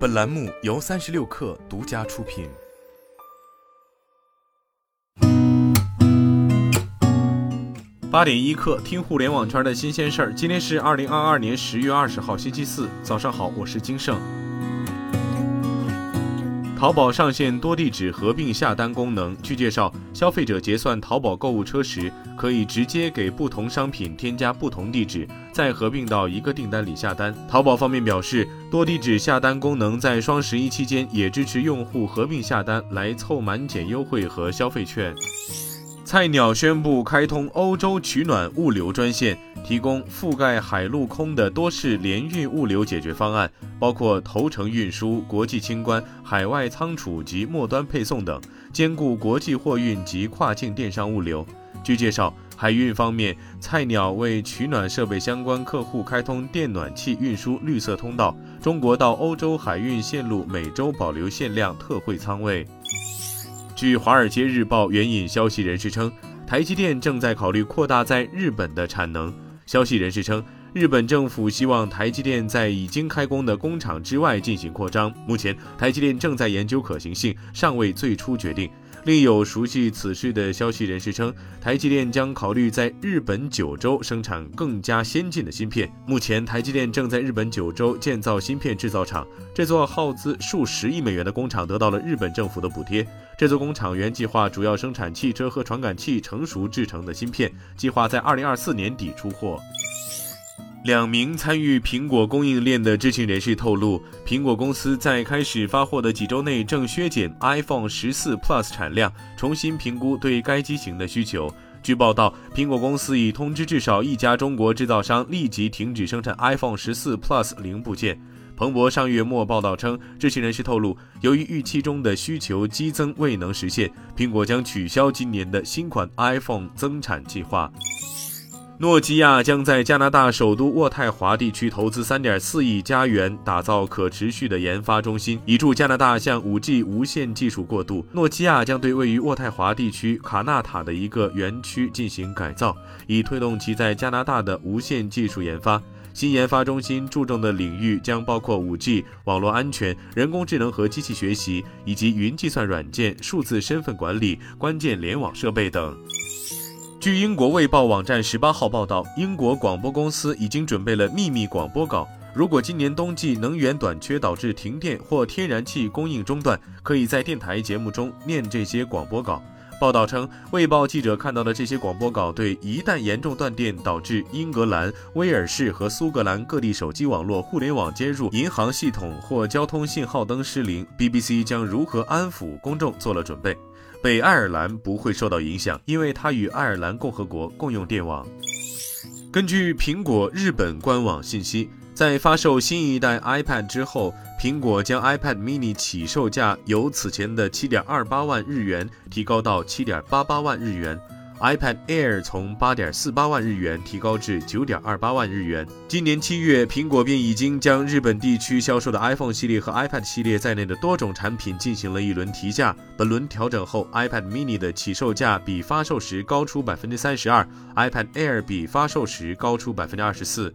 本栏目由三十六氪独家出品。八点一刻，听互联网圈的新鲜事儿。今天是二零二二年十月二十号，星期四，早上好，我是金盛。淘宝上线多地址合并下单功能。据介绍，消费者结算淘宝购物车时，可以直接给不同商品添加不同地址，再合并到一个订单里下单。淘宝方面表示，多地址下单功能在双十一期间也支持用户合并下单，来凑满减优惠和消费券。菜鸟宣布开通欧洲取暖物流专线，提供覆盖海陆空的多式联运物流解决方案，包括头程运输、国际清关、海外仓储及末端配送等，兼顾国际货运及跨境电商物流。据介绍，海运方面，菜鸟为取暖设备相关客户开通电暖气运输绿色通道，中国到欧洲海运线路每周保留限量特惠仓位。据《华尔街日报》援引消息人士称，台积电正在考虑扩大在日本的产能。消息人士称，日本政府希望台积电在已经开工的工厂之外进行扩张。目前，台积电正在研究可行性，尚未最初决定。另有熟悉此事的消息人士称，台积电将考虑在日本九州生产更加先进的芯片。目前，台积电正在日本九州建造芯片制造厂，这座耗资数十亿美元的工厂得到了日本政府的补贴。这座工厂原计划主要生产汽车和传感器成熟制成的芯片，计划在二零二四年底出货。两名参与苹果供应链的知情人士透露，苹果公司在开始发货的几周内正削减 iPhone 十四 Plus 产量，重新评估对该机型的需求。据报道，苹果公司已通知至少一家中国制造商立即停止生产 iPhone 十四 Plus 零部件。彭博上月末报道称，知情人士透露，由于预期中的需求激增未能实现，苹果将取消今年的新款 iPhone 增产计划。诺基亚将在加拿大首都渥太华地区投资3.4亿加元，打造可持续的研发中心，以助加拿大向 5G 无线技术过渡。诺基亚将对位于渥太华地区卡纳塔的一个园区进行改造，以推动其在加拿大的无线技术研发。新研发中心注重的领域将包括 5G、网络安全、人工智能和机器学习，以及云计算软件、数字身份管理、关键联网设备等。据英国《卫报》网站十八号报道，英国广播公司已经准备了秘密广播稿。如果今年冬季能源短缺导致停电或天然气供应中断，可以在电台节目中念这些广播稿。报道称，《卫报》记者看到的这些广播稿对一旦严重断电导致英格兰、威尔士和苏格兰各地手机网络、互联网接入、银行系统或交通信号灯失灵，BBC 将如何安抚公众做了准备。北爱尔兰不会受到影响，因为它与爱尔兰共和国共用电网。根据苹果日本官网信息，在发售新一代 iPad 之后，苹果将 iPad mini 起售价由此前的7.28万日元提高到7.88万日元。iPad Air 从八点四八万日元提高至九点二八万日元。今年七月，苹果便已经将日本地区销售的 iPhone 系列和 iPad 系列在内的多种产品进行了一轮提价。本轮调整后，iPad Mini 的起售价比发售时高出百分之三十二，iPad Air 比发售时高出百分之二十四。